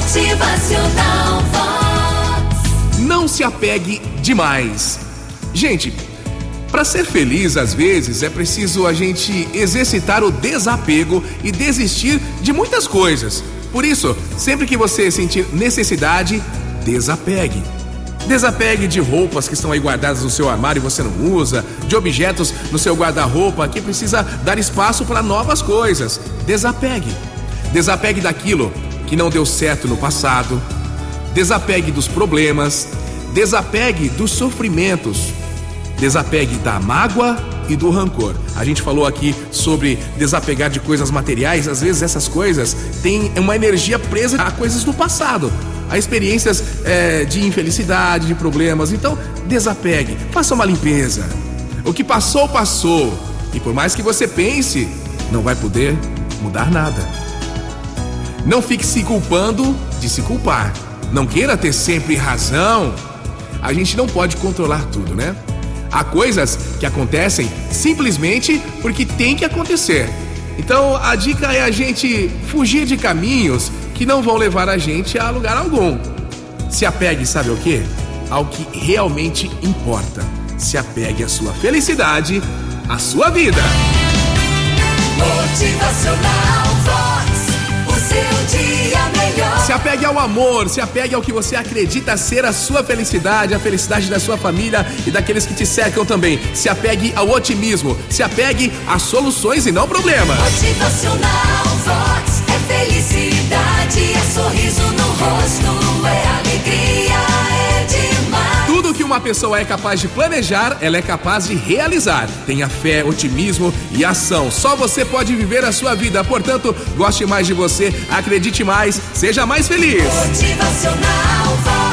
Motivacional. Não se apegue demais. Gente, para ser feliz, às vezes, é preciso a gente exercitar o desapego e desistir de muitas coisas. Por isso, sempre que você sentir necessidade, desapegue. Desapegue de roupas que estão aí guardadas no seu armário e você não usa, de objetos no seu guarda-roupa que precisa dar espaço para novas coisas. Desapegue. Desapegue daquilo que não deu certo no passado. Desapegue dos problemas. Desapegue dos sofrimentos. Desapegue da mágoa e do rancor. A gente falou aqui sobre desapegar de coisas materiais, às vezes essas coisas têm uma energia presa a coisas do passado, a experiências é, de infelicidade, de problemas. Então, desapegue, faça uma limpeza. O que passou, passou. E por mais que você pense, não vai poder mudar nada. Não fique se culpando de se culpar. Não queira ter sempre razão. A gente não pode controlar tudo, né? Há coisas que acontecem simplesmente porque tem que acontecer. Então a dica é a gente fugir de caminhos que não vão levar a gente a lugar algum. Se apegue, sabe o que? Ao que realmente importa. Se apegue à sua felicidade, à sua vida. Motivacional Se apegue ao amor, se apegue ao que você acredita ser a sua felicidade, a felicidade da sua família e daqueles que te cercam também. Se apegue ao otimismo, se apegue às soluções e não problemas. Motivacional Vox. É felicidade, Pessoa é capaz de planejar, ela é capaz de realizar. Tenha fé, otimismo e ação. Só você pode viver a sua vida. Portanto, goste mais de você, acredite mais, seja mais feliz. Motivacional